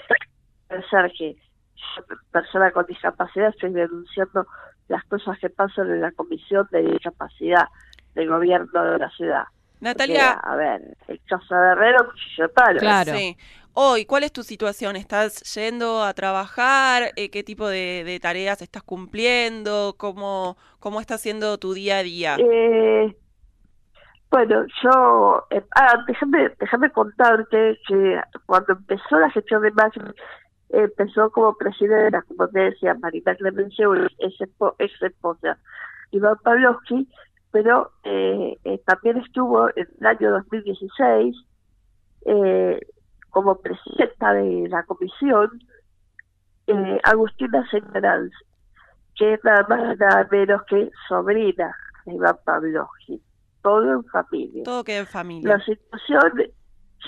pensar que yo, persona con discapacidad, estoy denunciando las cosas que pasan en la comisión de discapacidad del gobierno de la ciudad. Natalia. Porque, a ver, el caso de Herrero, de palo. Sí. Hoy, ¿cuál es tu situación? ¿Estás yendo a trabajar? Eh, ¿Qué tipo de, de tareas estás cumpliendo? ¿Cómo, ¿Cómo está siendo tu día a día? Eh, Bueno, yo, eh, ah, déjame, déjame contarte que cuando empezó la gestión de Macri, empezó como presidenta, como te decía, Marina Clemencia, ex esposa Iván Pavlovsky, pero eh, eh, también estuvo en el año 2016 eh, como presidenta de la comisión eh, Agustina Señoranz, que es nada más nada menos que sobrina de Iván Pavlovsky todo en familia. Todo queda en familia. La situación,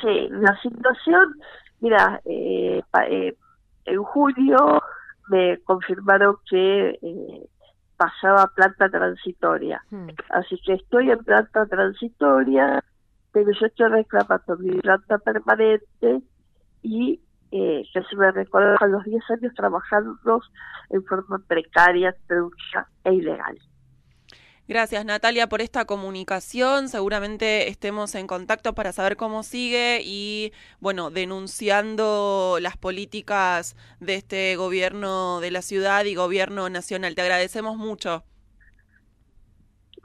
sí, la situación, mira, eh, eh, en julio me confirmaron que eh, pasaba planta transitoria. Hmm. Así que estoy en planta transitoria, pero yo estoy reclamando mi planta permanente y eh, que se me reconozcan los 10 años trabajando en forma precaria, trucha e ilegal. Gracias Natalia por esta comunicación. Seguramente estemos en contacto para saber cómo sigue y, bueno, denunciando las políticas de este gobierno de la ciudad y gobierno nacional. Te agradecemos mucho.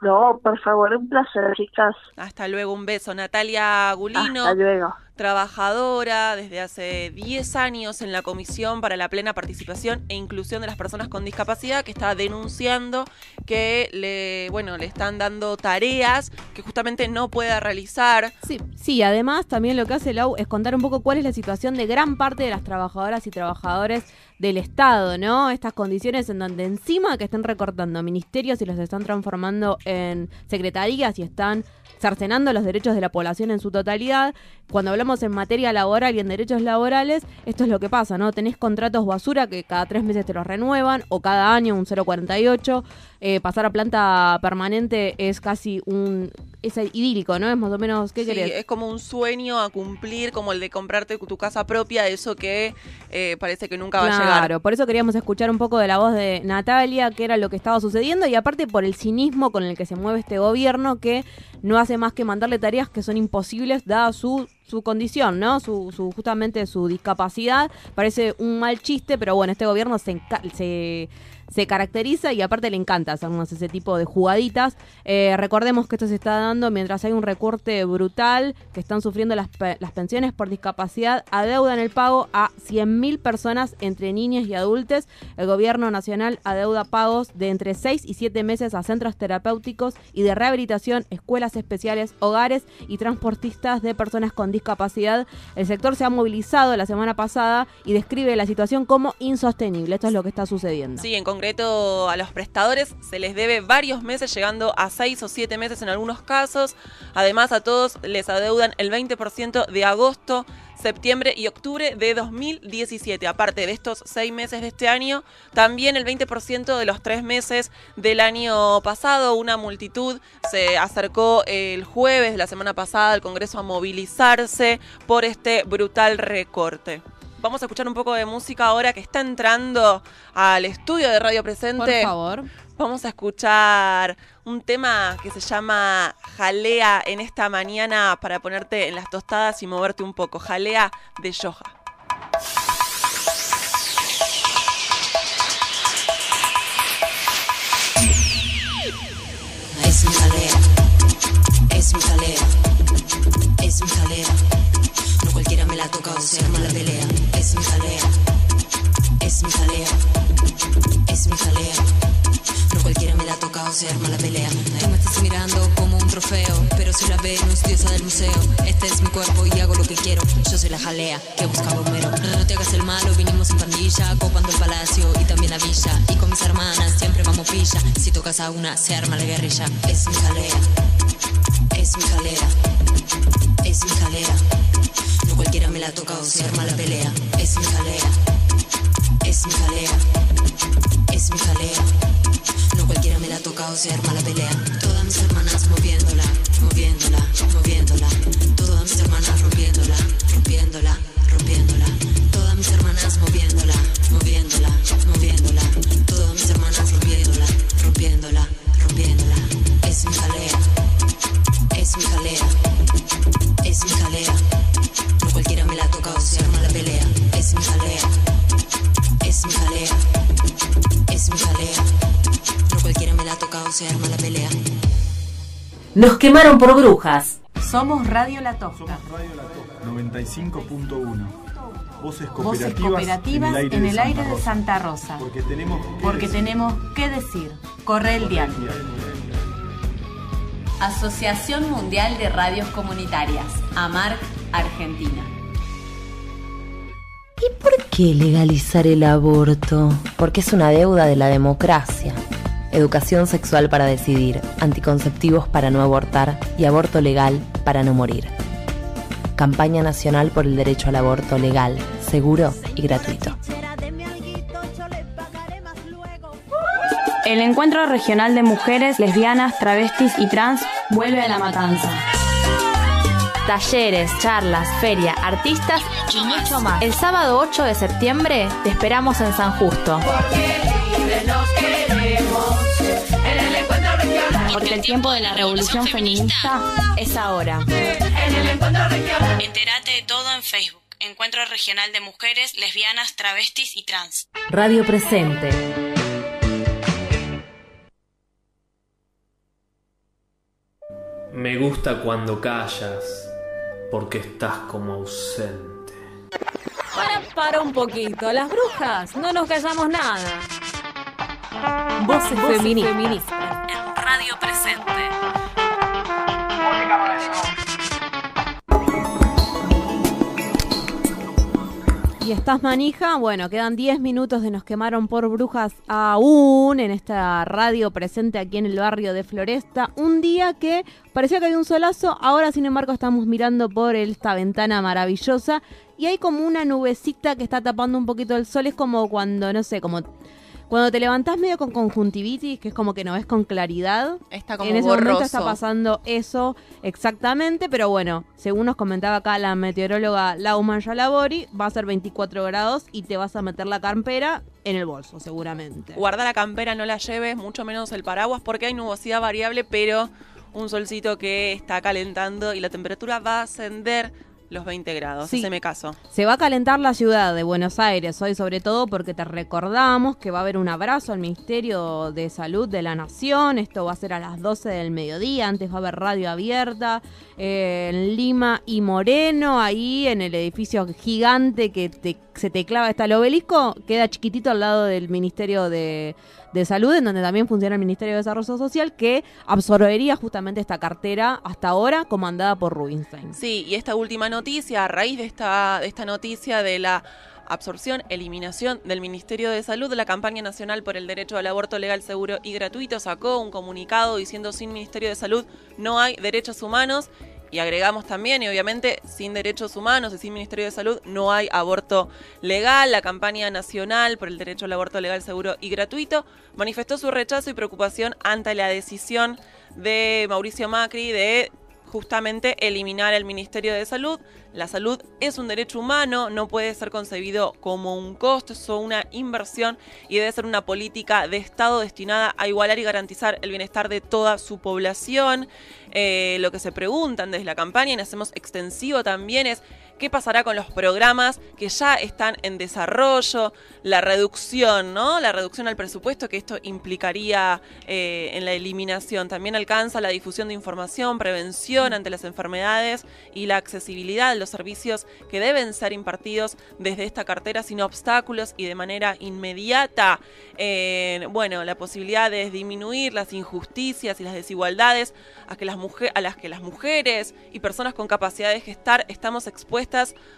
No, por favor, un placer, chicas. Hasta luego, un beso. Natalia Gulino. Hasta luego trabajadora desde hace 10 años en la Comisión para la Plena Participación e Inclusión de las Personas con Discapacidad, que está denunciando que le, bueno, le están dando tareas que justamente no pueda realizar. Sí, sí, además también lo que hace Lau es contar un poco cuál es la situación de gran parte de las trabajadoras y trabajadores del Estado, ¿no? Estas condiciones en donde encima que están recortando ministerios y los están transformando en secretarías y están cercenando los derechos de la población en su totalidad. Cuando hablamos en materia laboral y en derechos laborales, esto es lo que pasa, ¿no? Tenés contratos basura que cada tres meses te los renuevan o cada año un 0,48. Eh, pasar a planta permanente es casi un... es idílico, ¿no? Es más o menos, ¿qué sí, Es como un sueño a cumplir, como el de comprarte tu casa propia, eso que eh, parece que nunca va a llegar. Claro, por eso queríamos escuchar un poco de la voz de Natalia, qué era lo que estaba sucediendo, y aparte por el cinismo con el que se mueve este gobierno, que no hace más que mandarle tareas que son imposibles dada su su condición, ¿no? Su, su, justamente su discapacidad. Parece un mal chiste, pero bueno, este gobierno se, se se caracteriza y aparte le encanta hacernos ese tipo de jugaditas. Eh, recordemos que esto se está dando mientras hay un recorte brutal que están sufriendo las, las pensiones por discapacidad, adeudan el pago a 100.000 personas entre niños y adultos. El gobierno nacional adeuda pagos de entre 6 y 7 meses a centros terapéuticos y de rehabilitación, escuelas especiales, hogares y transportistas de personas con discapacidad. El sector se ha movilizado la semana pasada y describe la situación como insostenible. Esto es lo que está sucediendo. Sí, en concreto a los prestadores se les debe varios meses, llegando a seis o siete meses en algunos casos. Además, a todos les adeudan el 20% de agosto, septiembre y octubre de 2017. Aparte de estos seis meses de este año, también el 20% de los tres meses del año pasado. Una multitud se acercó el jueves de la semana pasada al Congreso a movilizarse por este brutal recorte. Vamos a escuchar un poco de música ahora que está entrando al estudio de Radio Presente. Por favor. Vamos a escuchar un tema que se llama Jalea en esta mañana para ponerte en las tostadas y moverte un poco. Jalea de Yoja. Es mi jalea, es mi jalea, es mi jalea. Me la toca o se arma la pelea. Es mi jalea, es mi jalea, es mi jalea. No cualquiera me la toca o se arma la pelea. Tú me estás mirando como un trofeo, pero si la Venus, diosa del museo. Este es mi cuerpo y hago lo que quiero. Yo soy la jalea que buscaba un mero. No, no te hagas el malo, vinimos en pandilla, copando el palacio y también la villa. Y con mis hermanas siempre vamos pilla. Si tocas a una, se arma la guerrilla. Es mi jalea, es mi jalea, es mi jalea. Cualquiera me la toca o se arma la pelea. Es mi jalea, es mi jalea, es mi jalea. No cualquiera me la toca o se arma la pelea. Todas mis hermanas moviéndola, moviéndola, moviéndola. Todas mis hermanas rompiéndola, rompiéndola, rompiéndola. Todas mis hermanas moviéndola, moviéndola, moviéndola. Todas mis hermanas rompiéndola, rompiéndola, rompiéndola. Es mi jalea, es mi jalea, es mi jalea. No cualquiera me la toca o se arma la pelea. Es mi jalea, es mi jalea, es mi jalea. No cualquiera me la toca o se arma la pelea. Nos quemaron por brujas. Somos Radio La Tosca. 95.1. Voces Voces cooperativas, cooperativas en el aire, de, Santa Rosa. Porque tenemos que Porque decir. tenemos que decir. Corre el diario. Asociación Mundial de Radios Comunitarias, AMARC, Argentina. ¿Y por qué legalizar el aborto? Porque es una deuda de la democracia. Educación sexual para decidir, anticonceptivos para no abortar y aborto legal para no morir. Campaña Nacional por el Derecho al Aborto Legal, Seguro y Gratuito. El Encuentro Regional de Mujeres, Lesbianas, Travestis y Trans vuelve a la matanza. Talleres, charlas, feria, artistas y mucho más. El sábado 8 de septiembre te esperamos en San Justo. Porque el tiempo de la revolución feminista es ahora. Entérate de todo en Facebook. Encuentro Regional de Mujeres, Lesbianas, Travestis y Trans. Radio Presente. Me gusta cuando callas, porque estás como ausente. Para, para un poquito. Las brujas, no nos callamos nada. Voces, feministas. En Radio Presente. ¿Y estás manija? Bueno, quedan 10 minutos de Nos quemaron por brujas aún en esta radio presente aquí en el barrio de Floresta. Un día que parecía que había un solazo, ahora sin embargo estamos mirando por esta ventana maravillosa y hay como una nubecita que está tapando un poquito el sol. Es como cuando, no sé, como cuando te levantás medio con conjuntivitis, que es como que no ves con claridad. Está como En ese momento está pasando eso exactamente, pero bueno, según nos comentaba acá la meteoróloga Lauman Yalabori, va a ser 24 grados y te vas a meter la campera en el bolso, seguramente. Guarda la campera, no la lleves, mucho menos el paraguas, porque hay nubosidad variable, pero un solcito que está calentando y la temperatura va a ascender los 20 grados. Sí. Haceme caso. Se va a calentar la ciudad de Buenos Aires hoy, sobre todo porque te recordamos que va a haber un abrazo al Ministerio de Salud de la Nación. Esto va a ser a las 12 del mediodía. Antes va a haber radio abierta eh, en Lima y Moreno, ahí en el edificio gigante que te- se te clava está el obelisco. Queda chiquitito al lado del Ministerio de, de Salud, en donde también funciona el Ministerio de Desarrollo Social, que absorbería justamente esta cartera hasta ahora comandada por Rubinstein. Sí, y esta última noticia, a raíz de esta, de esta noticia de la absorción, eliminación del Ministerio de Salud, la campaña nacional por el derecho al aborto legal, seguro y gratuito sacó un comunicado diciendo sin Ministerio de Salud no hay derechos humanos. Y agregamos también, y obviamente, sin derechos humanos y sin Ministerio de Salud no hay aborto legal. La campaña nacional por el derecho al aborto legal, seguro y gratuito manifestó su rechazo y preocupación ante la decisión de Mauricio Macri de justamente eliminar el Ministerio de Salud. La salud es un derecho humano, no puede ser concebido como un costo, es una inversión y debe ser una política de Estado destinada a igualar y garantizar el bienestar de toda su población. Eh, lo que se preguntan desde la campaña y hacemos extensivo también es qué pasará con los programas que ya están en desarrollo, la reducción, ¿no? La reducción al presupuesto que esto implicaría eh, en la eliminación. También alcanza la difusión de información, prevención ante las enfermedades y la accesibilidad de los servicios que deben ser impartidos desde esta cartera sin obstáculos y de manera inmediata. Eh, bueno, la posibilidad de disminuir las injusticias y las desigualdades a, que las mujer- a las que las mujeres y personas con capacidad de gestar estamos expuestas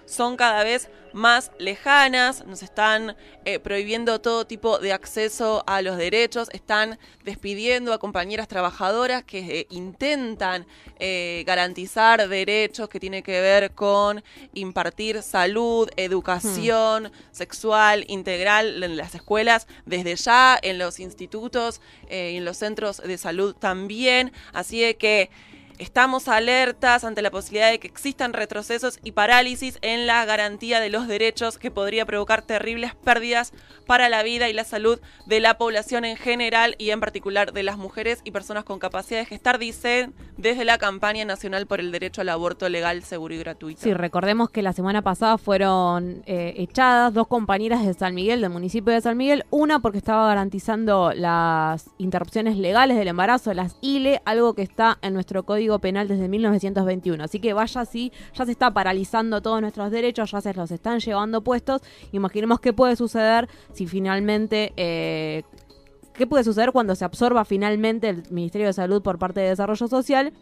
son cada vez más lejanas, nos están eh, prohibiendo todo tipo de acceso a los derechos, están despidiendo a compañeras trabajadoras que eh, intentan eh, garantizar derechos que tienen que ver con impartir salud, educación sexual integral en las escuelas desde ya, en los institutos y en los centros de salud también. Así de que estamos alertas ante la posibilidad de que existan retrocesos y parálisis en la garantía de los derechos que podría provocar terribles pérdidas para la vida y la salud de la población en general y en particular de las mujeres y personas con capacidad de gestar, dicen desde la campaña nacional por el derecho al aborto legal, seguro y gratuito. Sí, recordemos que la semana pasada fueron eh, echadas dos compañeras de San Miguel, del municipio de San Miguel, una porque estaba garantizando las interrupciones legales del embarazo, las ILE, algo que está en nuestro Código Penal desde 1921. Así que vaya así, ya se está paralizando todos nuestros derechos, ya se los están llevando puestos. Imaginemos qué puede suceder si finalmente... Eh, ¿Qué puede suceder cuando se absorba finalmente el Ministerio de Salud por parte de Desarrollo Social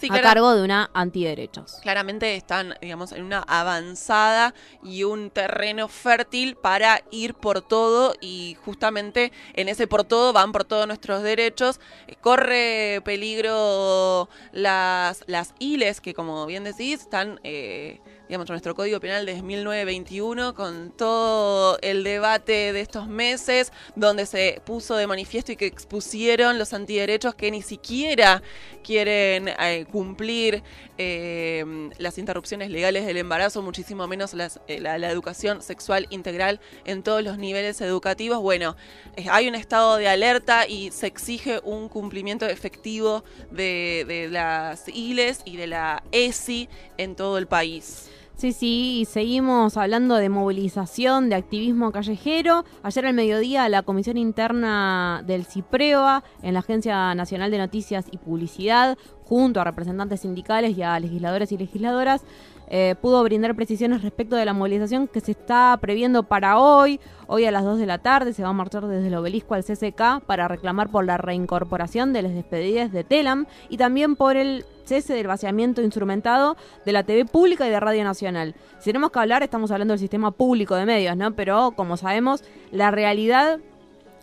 Sí, a claro. cargo de una antiderechos? Claramente están, digamos, en una avanzada y un terreno fértil para ir por todo y justamente en ese por todo van por todos nuestros derechos. Eh, Corre peligro las, las ILES que, como bien decís, están, eh, digamos, nuestro Código Penal desde 1921 con todo el debate de estos meses donde se puso de manifiesto y que expusieron los antiderechos que ni siquiera quieren eh, cumplir eh, las interrupciones legales del embarazo, muchísimo menos eh, la, la educación sexual integral en todos los niveles educativos. Bueno, eh, hay un estado de alerta y se exige un cumplimiento efectivo de, de las ILES y de la ESI en todo el país. Sí, sí, y seguimos hablando de movilización, de activismo callejero. Ayer al mediodía la Comisión Interna del CIPREVA en la Agencia Nacional de Noticias y Publicidad, junto a representantes sindicales y a legisladores y legisladoras, eh, pudo brindar precisiones respecto de la movilización que se está previendo para hoy. Hoy a las 2 de la tarde se va a marchar desde el obelisco al CCK para reclamar por la reincorporación de las despedidas de Telam y también por el cese del vaciamiento instrumentado de la TV pública y de Radio Nacional. Si tenemos que hablar, estamos hablando del sistema público de medios, ¿no? Pero como sabemos, la realidad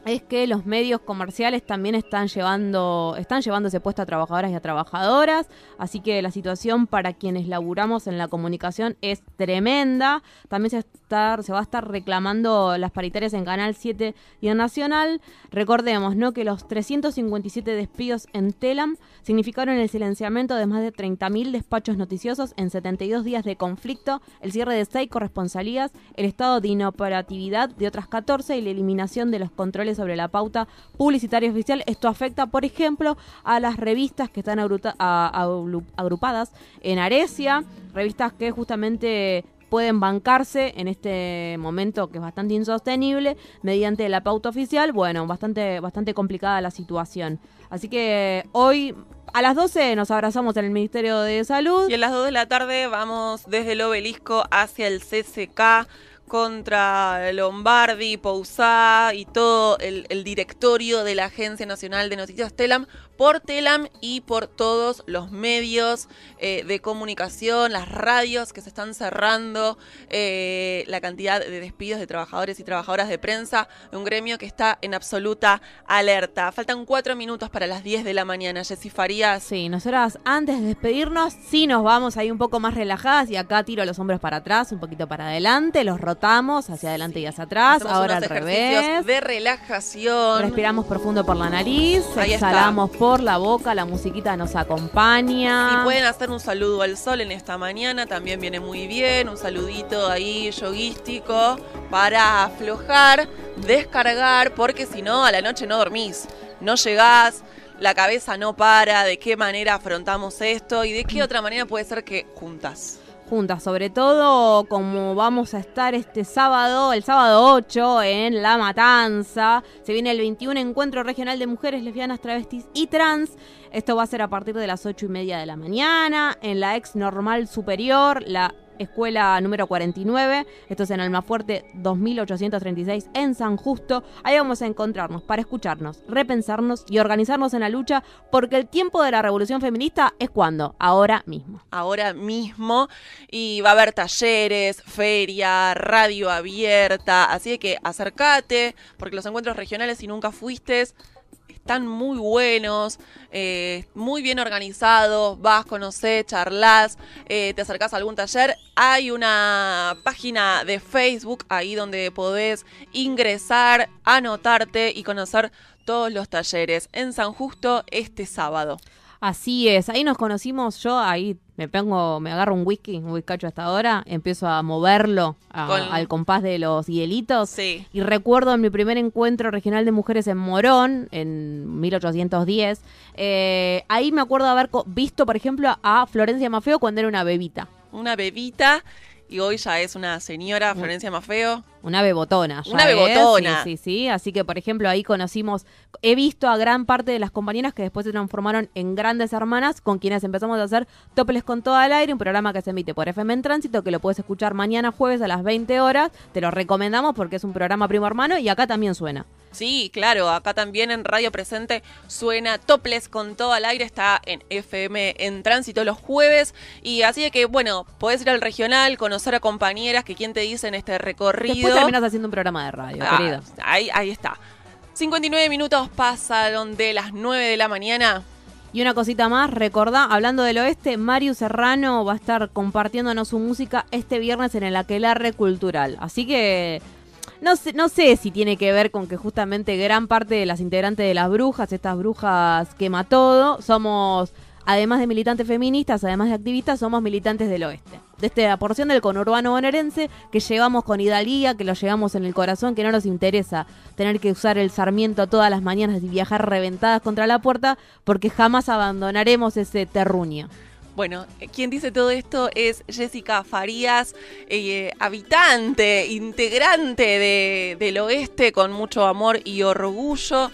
es que los medios comerciales también están llevando están llevando ese puesto a trabajadoras y a trabajadoras, así que la situación para quienes laburamos en la comunicación es tremenda. También se, está, se va a estar reclamando las paritarias en Canal 7 y en Nacional. Recordemos, ¿no? que los 357 despidos en Telam significaron el silenciamiento de más de 30.000 despachos noticiosos en 72 días de conflicto, el cierre de 6 corresponsalías, el estado de inoperatividad de otras 14 y la eliminación de los controles sobre la pauta publicitaria oficial. Esto afecta, por ejemplo, a las revistas que están agrupadas en Arecia, revistas que justamente pueden bancarse en este momento que es bastante insostenible mediante la pauta oficial. Bueno, bastante, bastante complicada la situación. Así que hoy a las 12 nos abrazamos en el Ministerio de Salud. Y a las 2 de la tarde vamos desde el obelisco hacia el CCK contra Lombardi, Pousá y todo el, el directorio de la Agencia Nacional de Noticias Telam, por Telam y por todos los medios eh, de comunicación, las radios que se están cerrando, eh, la cantidad de despidos de trabajadores y trabajadoras de prensa, de un gremio que está en absoluta alerta. Faltan cuatro minutos para las 10 de la mañana, Jessy Farías. Sí, nosotras antes de despedirnos, sí nos vamos ahí un poco más relajadas y acá tiro los hombros para atrás, un poquito para adelante, los rotamos hacia adelante y hacia atrás, Hacemos ahora al revés. de relajación. Respiramos profundo por la nariz, Ahí está. exhalamos por la boca, la musiquita nos acompaña. Y pueden hacer un saludo al sol en esta mañana, también viene muy bien, un saludito ahí yoguístico para aflojar, descargar, porque si no, a la noche no dormís, no llegás, la cabeza no para, de qué manera afrontamos esto y de qué otra manera puede ser que juntas. Juntas, sobre todo como vamos a estar este sábado, el sábado 8 en La Matanza. Se viene el 21 Encuentro Regional de Mujeres Lesbianas, Travestis y Trans. Esto va a ser a partir de las 8 y media de la mañana en la ex normal superior, la escuela número 49. Esto es en Almafuerte 2836 en San Justo. Ahí vamos a encontrarnos para escucharnos, repensarnos y organizarnos en la lucha porque el tiempo de la revolución feminista es cuando, ahora mismo. ahora mismo y va a haber talleres, feria, radio abierta, así que acércate porque los encuentros regionales si nunca fuiste están muy buenos, eh, muy bien organizados, vas, conocés, charlas, eh, te acercás a algún taller. Hay una página de Facebook ahí donde podés ingresar, anotarte y conocer todos los talleres en San Justo este sábado. Así es, ahí nos conocimos, yo ahí me pongo, me agarro un whisky, un whiskacho hasta ahora, empiezo a moverlo a- Con- al compás de los hielitos. Sí. Y recuerdo en mi primer encuentro regional de mujeres en Morón, en 1810, eh, ahí me acuerdo haber visto, por ejemplo, a Florencia Mafeo cuando era una bebita. Una bebita y hoy ya es una señora, Florencia Mafeo. Una bebotona. ya Una es, bebotona. Sí, sí, sí. Así que, por ejemplo, ahí conocimos, he visto a gran parte de las compañeras que después se transformaron en grandes hermanas, con quienes empezamos a hacer Toples con todo al aire, un programa que se emite por FM en Tránsito, que lo puedes escuchar mañana jueves a las 20 horas. Te lo recomendamos porque es un programa primo hermano y acá también suena. Sí, claro, acá también en Radio Presente suena Toples con todo al aire, está en FM en tránsito los jueves y así de que, bueno, podés ir al regional, conocer a compañeras que quien te dice en este recorrido. Después terminas haciendo un programa de radio, Ah, querido. ahí, ahí está. 59 minutos pasaron de las 9 de la mañana. Y una cosita más, recordá, hablando del oeste, Mario Serrano va a estar compartiéndonos su música este viernes en el Aquelarre Cultural. Así que no sé, no sé si tiene que ver con que justamente gran parte de las integrantes de las brujas, estas brujas quema todo, somos, además de militantes feministas, además de activistas, somos militantes del oeste. De esta porción del conurbano bonaerense que llevamos con hidalguía, que lo llevamos en el corazón, que no nos interesa tener que usar el Sarmiento todas las mañanas y viajar reventadas contra la puerta, porque jamás abandonaremos ese terruño. Bueno, quien dice todo esto es Jessica Farías, eh, habitante, integrante de- del oeste con mucho amor y orgullo.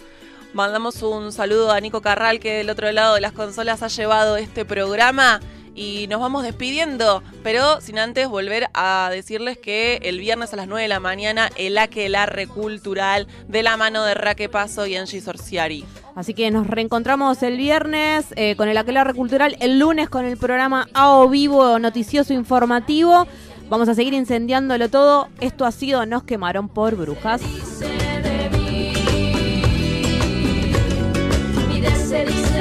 Mandamos un saludo a Nico Carral que del otro lado de las consolas ha llevado este programa y nos vamos despidiendo, pero sin antes volver a decirles que el viernes a las 9 de la mañana el Aquelarre Cultural de la mano de Raque Paso y Angie Sorciari. Así que nos reencontramos el viernes eh, con el Aquelarre Cultural, el lunes con el programa AO Vivo Noticioso Informativo. Vamos a seguir incendiándolo todo. Esto ha sido Nos quemaron por brujas. se dice.